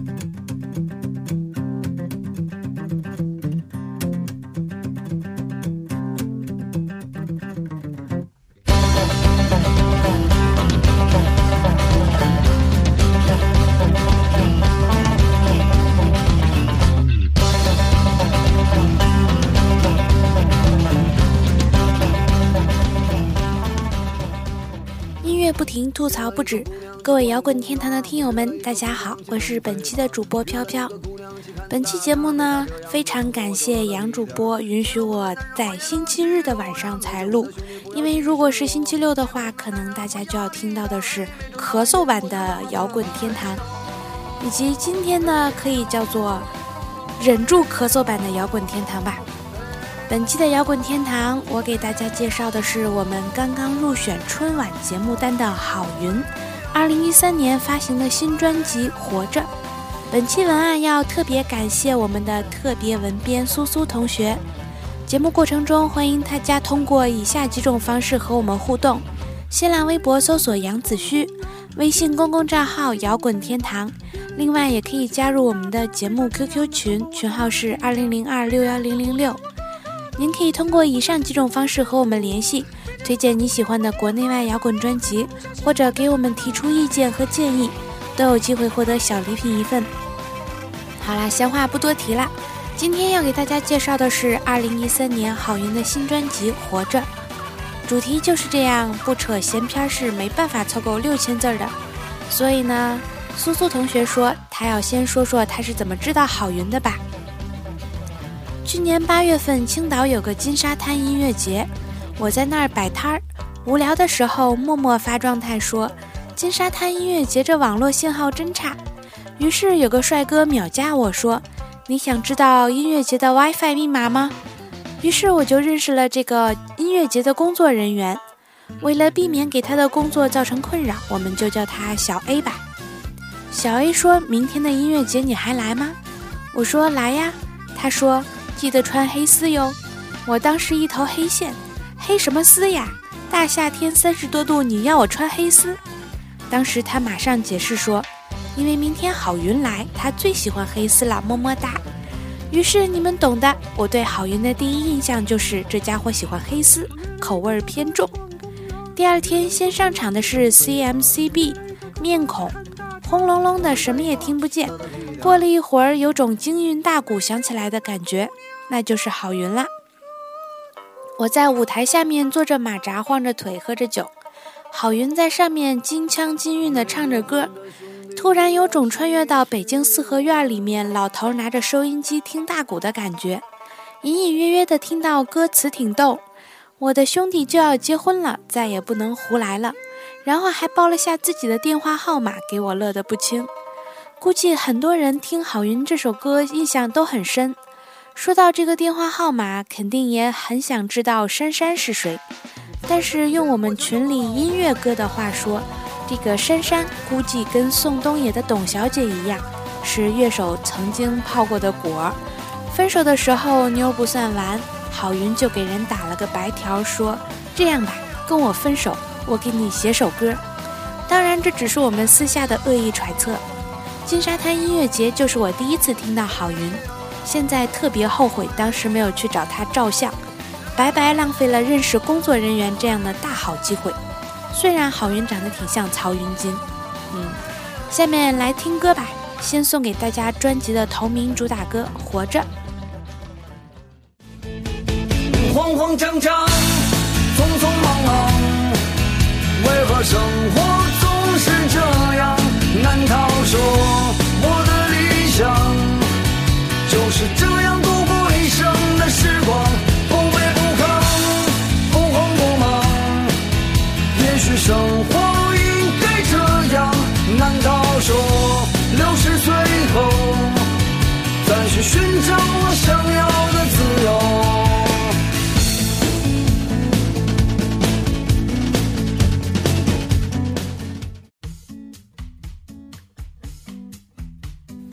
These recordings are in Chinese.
不停吐槽不止，各位摇滚天堂的听友们，大家好，我是本期的主播飘飘。本期节目呢，非常感谢杨主播允许我在星期日的晚上才录，因为如果是星期六的话，可能大家就要听到的是咳嗽版的摇滚天堂，以及今天呢，可以叫做忍住咳嗽版的摇滚天堂吧。本期的摇滚天堂，我给大家介绍的是我们刚刚入选春晚节目单的郝云，二零一三年发行的新专辑《活着》。本期文案要特别感谢我们的特别文编苏苏同学。节目过程中，欢迎大家通过以下几种方式和我们互动：新浪微博搜索杨子虚，微信公共账号摇滚天堂。另外，也可以加入我们的节目 QQ 群，群号是二零零二六幺零零六。您可以通过以上几种方式和我们联系，推荐你喜欢的国内外摇滚专辑，或者给我们提出意见和建议，都有机会获得小礼品一份。好啦，闲话不多提了，今天要给大家介绍的是二零一三年郝云的新专辑《活着》，主题就是这样，不扯闲篇是没办法凑够六千字的。所以呢，苏苏同学说他要先说说他是怎么知道郝云的吧。去年八月份，青岛有个金沙滩音乐节，我在那儿摆摊儿，无聊的时候默默发状态说：“金沙滩音乐节这网络信号真差。”于是有个帅哥秒加我说：“你想知道音乐节的 WiFi 密码吗？”于是我就认识了这个音乐节的工作人员。为了避免给他的工作造成困扰，我们就叫他小 A 吧。小 A 说明天的音乐节你还来吗？我说来呀。他说。记得穿黑丝哟！我当时一头黑线，黑什么丝呀？大夏天三十多度，你要我穿黑丝？当时他马上解释说，因为明天郝云来，他最喜欢黑丝了，么么哒。于是你们懂的，我对郝云的第一印象就是这家伙喜欢黑丝，口味偏重。第二天先上场的是 CMCB，面孔轰隆隆的，什么也听不见。过了一会儿，有种京韵大鼓响起来的感觉。那就是郝云啦。我在舞台下面坐着马扎，晃着腿，喝着酒。郝云在上面金腔金韵地唱着歌。突然有种穿越到北京四合院里面，老头拿着收音机听大鼓的感觉。隐隐约约地听到歌词挺逗：“我的兄弟就要结婚了，再也不能胡来了。”然后还报了下自己的电话号码，给我乐得不轻。估计很多人听郝云这首歌印象都很深。说到这个电话号码，肯定也很想知道珊珊是谁。但是用我们群里音乐哥的话说，这个珊珊估计跟宋冬野的董小姐一样，是乐手曾经泡过的果儿。分手的时候妞不算完，郝云就给人打了个白条，说这样吧，跟我分手，我给你写首歌。当然这只是我们私下的恶意揣测。金沙滩音乐节就是我第一次听到郝云。现在特别后悔当时没有去找他照相，白白浪费了认识工作人员这样的大好机会。虽然郝云长得挺像曹云金，嗯，下面来听歌吧，先送给大家专辑的同名主打歌《活着》。慌慌张张，匆匆忙忙，为何生活总是这样？难道说我的理想？就是这样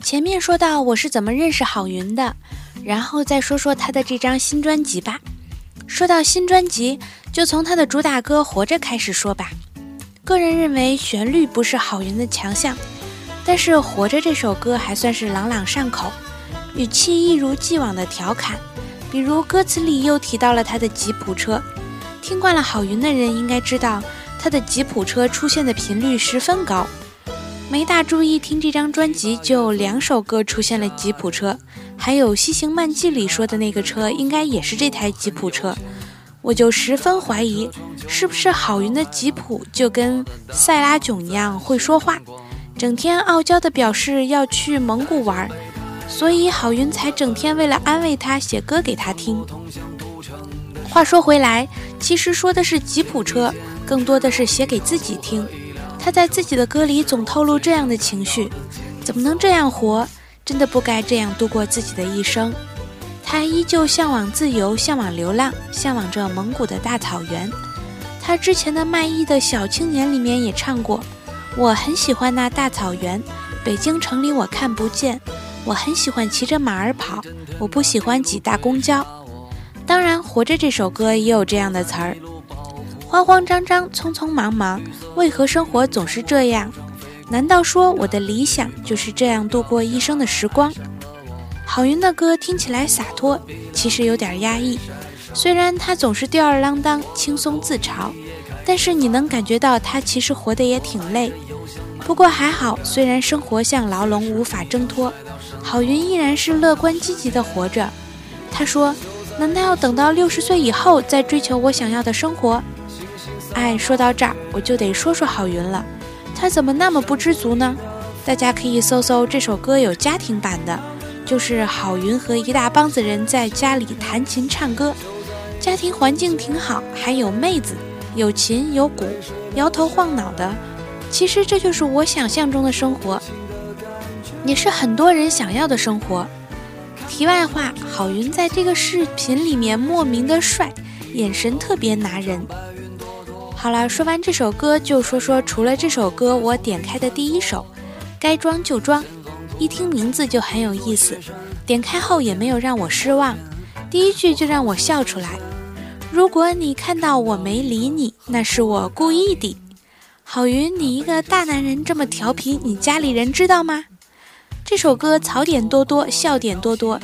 前面说到我是怎么认识郝云的，然后再说说他的这张新专辑吧。说到新专辑，就从他的主打歌《活着》开始说吧。个人认为旋律不是郝云的强项，但是《活着》这首歌还算是朗朗上口，语气一如既往的调侃，比如歌词里又提到了他的吉普车。听惯了郝云的人应该知道，他的吉普车出现的频率十分高。没大注意听这张专辑，就两首歌出现了吉普车，还有《西行漫记》里说的那个车，应该也是这台吉普车。我就十分怀疑，是不是郝云的吉普就跟塞拉囧一样会说话？整天傲娇的表示要去蒙古玩，所以郝云才整天为了安慰他写歌给他听。话说回来，其实说的是吉普车，更多的是写给自己听。他在自己的歌里总透露这样的情绪：怎么能这样活？真的不该这样度过自己的一生。他依旧向往自由，向往流浪，向往着蒙古的大草原。他之前的卖艺的小青年里面也唱过。我很喜欢那大草原，北京城里我看不见。我很喜欢骑着马儿跑，我不喜欢挤大公交。当然，《活着》这首歌也有这样的词儿：慌慌张张，匆匆忙忙，为何生活总是这样？难道说我的理想就是这样度过一生的时光？郝云的歌听起来洒脱，其实有点压抑。虽然他总是吊儿郎当、轻松自嘲。但是你能感觉到他其实活得也挺累，不过还好，虽然生活像牢笼无法挣脱，郝云依然是乐观积极的活着。他说：“难道要等到六十岁以后再追求我想要的生活？”哎，说到这儿，我就得说说郝云了，他怎么那么不知足呢？大家可以搜搜这首歌有家庭版的，就是郝云和一大帮子人在家里弹琴唱歌，家庭环境挺好，还有妹子。有琴有鼓，摇头晃脑的，其实这就是我想象中的生活，也是很多人想要的生活。题外话，郝云在这个视频里面莫名的帅，眼神特别拿人。好了，说完这首歌，就说说除了这首歌，我点开的第一首《该装就装》，一听名字就很有意思，点开后也没有让我失望，第一句就让我笑出来。如果你看到我没理你，那是我故意的。郝云，你一个大男人这么调皮，你家里人知道吗？这首歌槽点多多，笑点多多。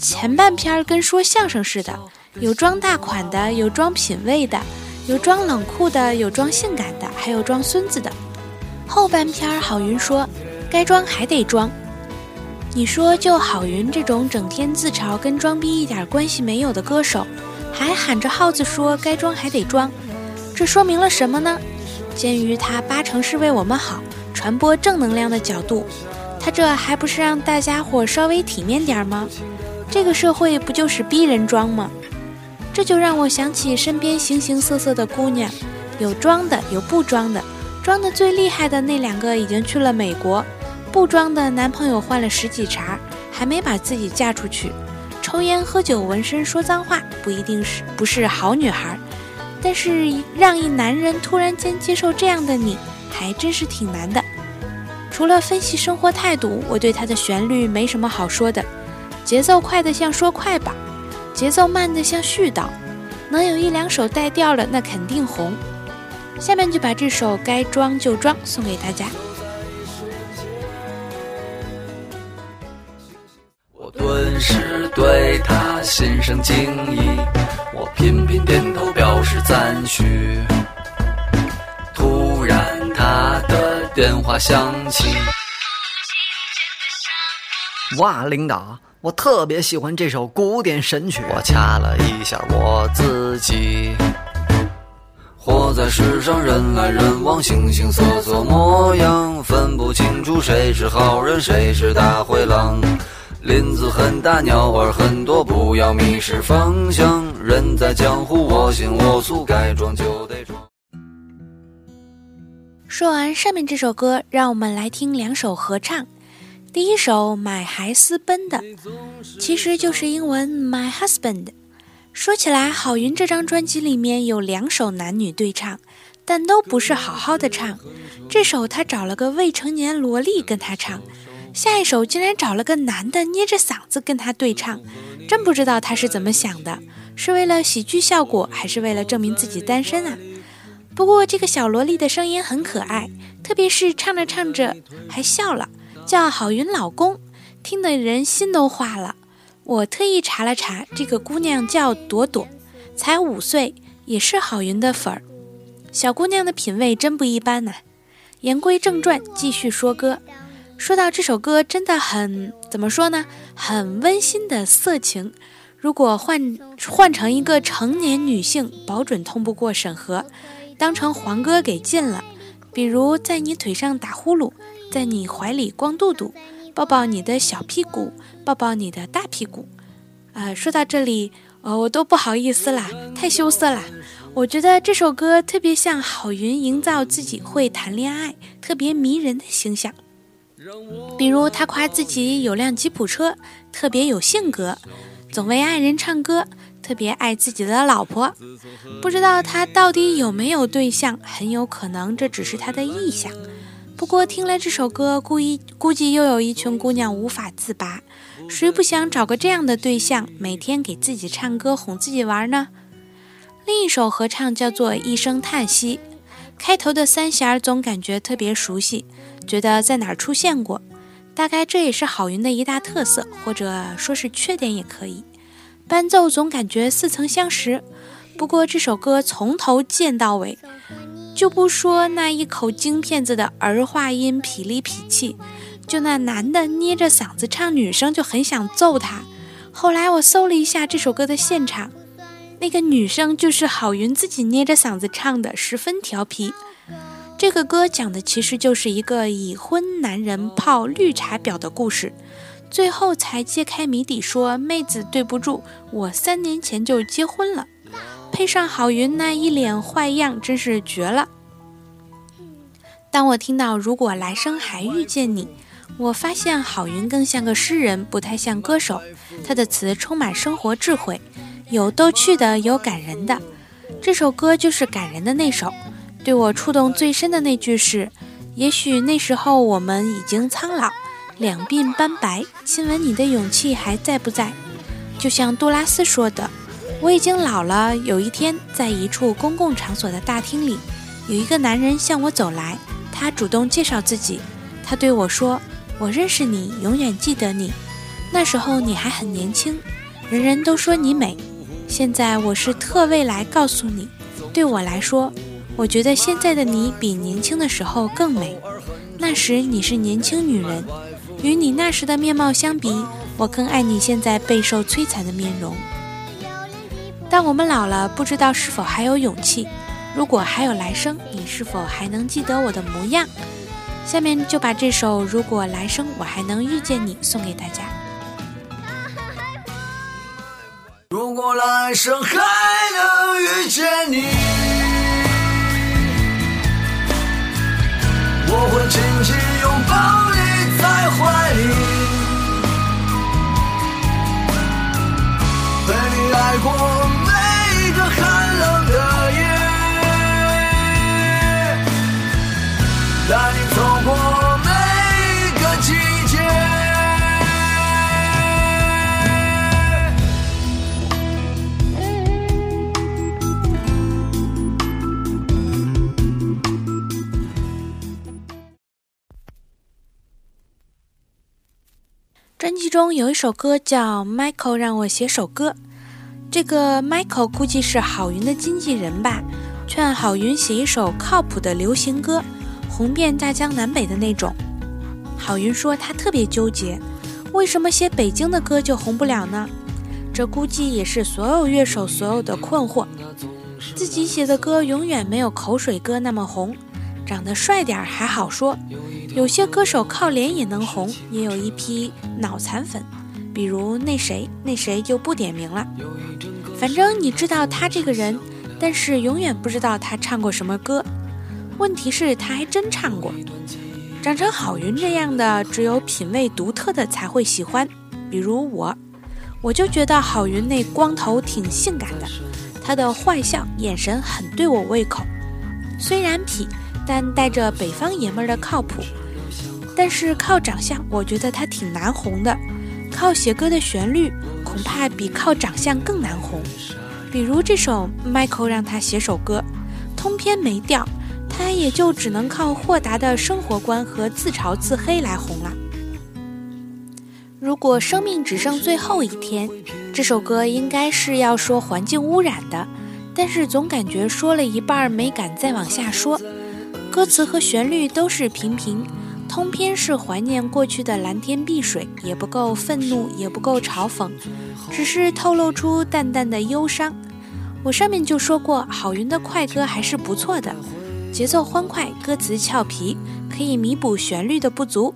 前半篇跟说相声似的，有装大款的，有装品味的，有装冷酷的，有装性感的，还有装孙子的。后半篇，郝云说：“该装还得装。”你说，就郝云这种整天自嘲跟装逼一点关系没有的歌手。还喊着号子说该装还得装，这说明了什么呢？鉴于他八成是为我们好，传播正能量的角度，他这还不是让大家伙稍微体面点吗？这个社会不就是逼人装吗？这就让我想起身边形形色色的姑娘，有装的，有不装的。装的最厉害的那两个已经去了美国，不装的男朋友换了十几茬，还没把自己嫁出去。抽烟、喝酒、纹身、说脏话，不一定是不是好女孩，但是让一男人突然间接受这样的你，还真是挺难的。除了分析生活态度，我对他的旋律没什么好说的。节奏快得像说快板，节奏慢的像絮叨，能有一两首带调了，那肯定红。下面就把这首《该装就装》送给大家。我顿时对他心生敬意，我频频点头表示赞许。突然他的电话响起，哇，领导，我特别喜欢这首古典神曲。我掐了一下我自己，活在世上人来人往，形形色色模样，分不清楚谁是好人，谁是大灰狼。林子很大，鸟儿很多，不要迷失方向。人在江湖，我行我素，该装就得装。说完上面这首歌，让我们来听两首合唱。第一首买还私奔的，其实就是英文 My Husband。说起来，郝云这张专辑里面有两首男女对唱，但都不是好好的唱。这首他找了个未成年萝莉跟他唱。下一首竟然找了个男的捏着嗓子跟他对唱，真不知道他是怎么想的，是为了喜剧效果，还是为了证明自己单身啊？不过这个小萝莉的声音很可爱，特别是唱着唱着还笑了，叫郝云老公，听得人心都化了。我特意查了查，这个姑娘叫朵朵，才五岁，也是郝云的粉儿。小姑娘的品味真不一般呐。言归正传，继续说歌。说到这首歌，真的很怎么说呢？很温馨的色情。如果换换成一个成年女性，保准通不过审核，当成黄歌给禁了。比如在你腿上打呼噜，在你怀里光肚肚，抱抱你的小屁股，抱抱你的大屁股。呃，说到这里，呃，我都不好意思啦，太羞涩了。我觉得这首歌特别像郝云营造自己会谈恋爱、特别迷人的形象。比如他夸自己有辆吉普车，特别有性格，总为爱人唱歌，特别爱自己的老婆。不知道他到底有没有对象，很有可能这只是他的臆想。不过听了这首歌，估计估计又有一群姑娘无法自拔。谁不想找个这样的对象，每天给自己唱歌哄自己玩呢？另一首合唱叫做《一声叹息》，开头的三弦总感觉特别熟悉，觉得在哪儿出现过。大概这也是郝云的一大特色，或者说是缺点也可以。伴奏总感觉似曾相识。不过这首歌从头见到尾，就不说那一口京片子的儿化音痞里痞气，就那男的捏着嗓子唱女生就很想揍他。后来我搜了一下这首歌的现场。那个女生就是郝云自己捏着嗓子唱的，十分调皮。这个歌讲的其实就是一个已婚男人泡绿茶婊的故事，最后才揭开谜底，说妹子对不住，我三年前就结婚了。配上郝云那一脸坏样，真是绝了。当我听到如果来生还遇见你，我发现郝云更像个诗人，不太像歌手。他的词充满生活智慧。有逗趣的，有感人的。这首歌就是感人的那首。对我触动最深的那句是：“也许那时候我们已经苍老，两鬓斑白，亲吻你的勇气还在不在？”就像杜拉斯说的：“我已经老了。”有一天，在一处公共场所的大厅里，有一个男人向我走来，他主动介绍自己。他对我说：“我认识你，永远记得你。那时候你还很年轻，人人都说你美。”现在我是特为来告诉你，对我来说，我觉得现在的你比年轻的时候更美。那时你是年轻女人，与你那时的面貌相比，我更爱你现在备受摧残的面容。当我们老了，不知道是否还有勇气。如果还有来生，你是否还能记得我的模样？下面就把这首《如果来生我还能遇见你》送给大家。如果来生还能遇见你，我会紧紧带你走过每个季节。专辑中有一首歌叫《Michael 让我写首歌》，这个 Michael 估计是郝云的经纪人吧，劝郝云写一首靠谱的流行歌，红遍大江南北的那种。郝云说他特别纠结，为什么写北京的歌就红不了呢？这估计也是所有乐手所有的困惑，自己写的歌永远没有口水歌那么红。长得帅点还好说，有些歌手靠脸也能红，也有一批脑残粉，比如那谁那谁就不点名了。反正你知道他这个人，但是永远不知道他唱过什么歌。问题是他还真唱过。长成郝云这样的，只有品味独特的才会喜欢。比如我，我就觉得郝云那光头挺性感的，他的坏笑眼神很对我胃口，虽然痞。但带着北方爷们儿的靠谱，但是靠长相，我觉得他挺难红的。靠写歌的旋律，恐怕比靠长相更难红。比如这首 Michael 让他写首歌，通篇没调，他也就只能靠豁达的生活观和自嘲自黑来红了。如果生命只剩最后一天，这首歌应该是要说环境污染的，但是总感觉说了一半没敢再往下说。歌词和旋律都是平平，通篇是怀念过去的蓝天碧水，也不够愤怒，也不够嘲讽，只是透露出淡淡的忧伤。我上面就说过，郝云的快歌还是不错的，节奏欢快，歌词俏皮，可以弥补旋律的不足。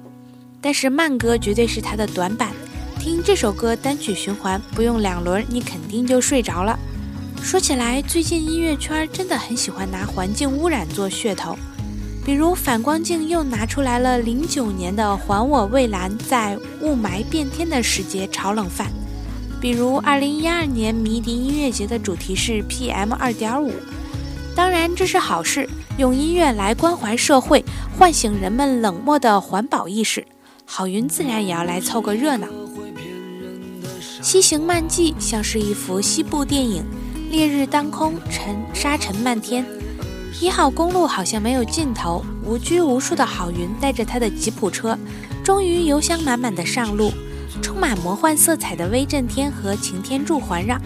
但是慢歌绝对是他的短板，听这首歌单曲循环不用两轮，你肯定就睡着了。说起来，最近音乐圈真的很喜欢拿环境污染做噱头，比如反光镜又拿出来了零九年的《还我蔚蓝》在雾霾变天的时节炒冷饭，比如二零一二年迷笛音乐节的主题是 PM 二点五。当然这是好事，用音乐来关怀社会，唤醒人们冷漠的环保意识。郝云自然也要来凑个热闹。西行漫记像是一幅西部电影，烈日当空，尘沙尘漫天。一号公路好像没有尽头，无拘无束的郝云带着他的吉普车，终于油箱满满的上路。充满魔幻色彩的威震天和擎天柱环绕，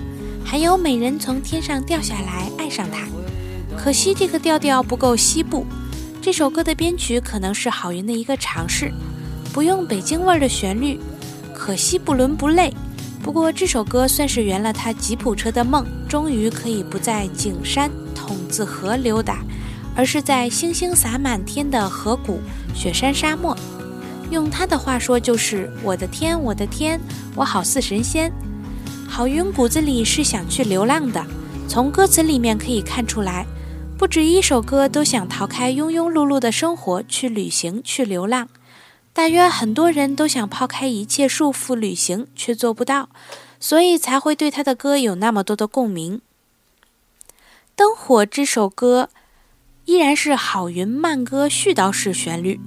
还有美人从天上掉下来爱上他。可惜这个调调不够西部。这首歌的编曲可能是郝云的一个尝试。不用北京味儿的旋律，可惜不伦不类。不过这首歌算是圆了他吉普车的梦，终于可以不在景山筒子河溜达，而是在星星洒满天的河谷、雪山沙漠。用他的话说就是：“我的天，我的天，我好似神仙。”郝云骨子里是想去流浪的，从歌词里面可以看出来，不止一首歌都想逃开庸庸碌碌的生活，去旅行，去流浪。大约很多人都想抛开一切束缚旅行，却做不到，所以才会对他的歌有那么多的共鸣。《灯火》这首歌依然是郝云慢歌絮叨式旋律，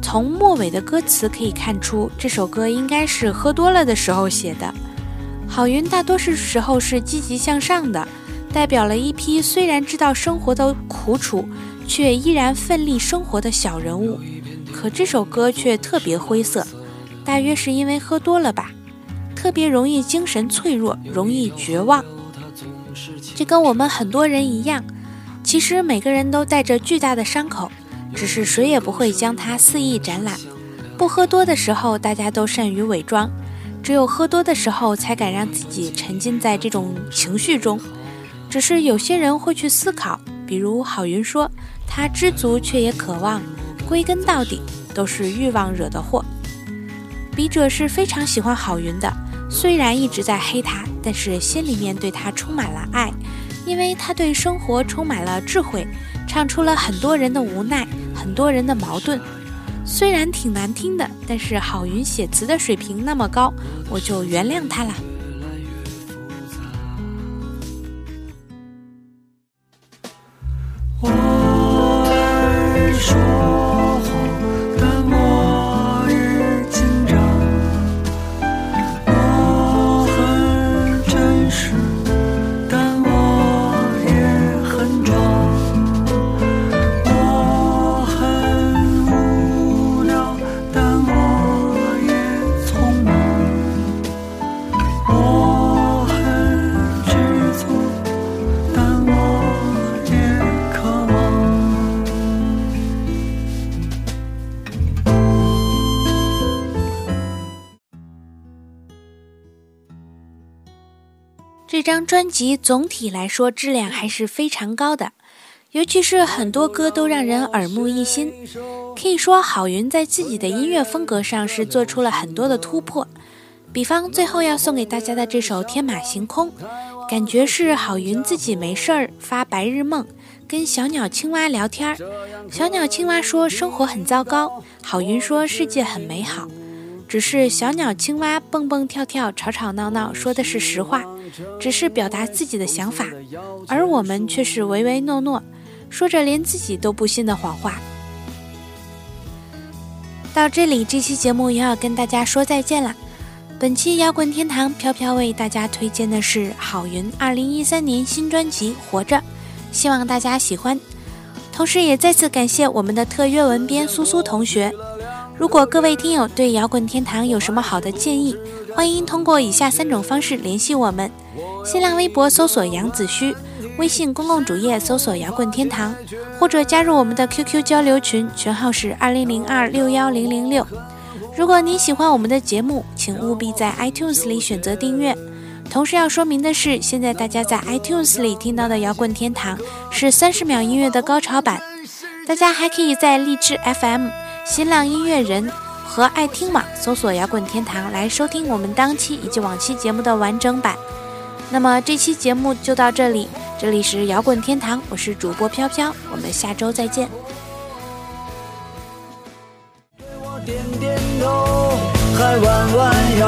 从末尾的歌词可以看出，这首歌应该是喝多了的时候写的。郝云大多数时候是积极向上的，代表了一批虽然知道生活的苦楚，却依然奋力生活的小人物。可这首歌却特别灰色，大约是因为喝多了吧，特别容易精神脆弱，容易绝望。这跟我们很多人一样，其实每个人都带着巨大的伤口，只是谁也不会将它肆意展览。不喝多的时候，大家都善于伪装，只有喝多的时候，才敢让自己沉浸在这种情绪中。只是有些人会去思考，比如郝云说，他知足却也渴望。归根到底都是欲望惹的祸。笔者是非常喜欢郝云的，虽然一直在黑他，但是心里面对他充满了爱，因为他对生活充满了智慧，唱出了很多人的无奈，很多人的矛盾。虽然挺难听的，但是郝云写词的水平那么高，我就原谅他了。这张专辑总体来说质量还是非常高的，尤其是很多歌都让人耳目一新。可以说，郝云在自己的音乐风格上是做出了很多的突破。比方最后要送给大家的这首《天马行空》，感觉是郝云自己没事儿发白日梦，跟小鸟、青蛙聊天儿。小鸟、青蛙说生活很糟糕，郝云说世界很美好。只是小鸟、青蛙蹦蹦跳跳、吵吵闹闹，说的是实话，只是表达自己的想法，而我们却是唯唯诺诺，说着连自己都不信的谎话。到这里，这期节目又要跟大家说再见了。本期摇滚天堂飘飘为大家推荐的是郝云二零一三年新专辑《活着》，希望大家喜欢。同时也再次感谢我们的特约文编苏苏同学。如果各位听友对摇滚天堂有什么好的建议，欢迎通过以下三种方式联系我们：新浪微博搜索杨子虚，微信公共主页搜索摇滚天堂，或者加入我们的 QQ 交流群，群号是二零零二六幺零零六。如果您喜欢我们的节目，请务必在 iTunes 里选择订阅。同时要说明的是，现在大家在 iTunes 里听到的摇滚天堂是三十秒音乐的高潮版，大家还可以在荔枝 FM。新浪音乐人和爱听网搜索“摇滚天堂”来收听我们当期以及往期节目的完整版。那么这期节目就到这里，这里是摇滚天堂，我是主播飘飘，我们下周再见。对我点点头，还弯弯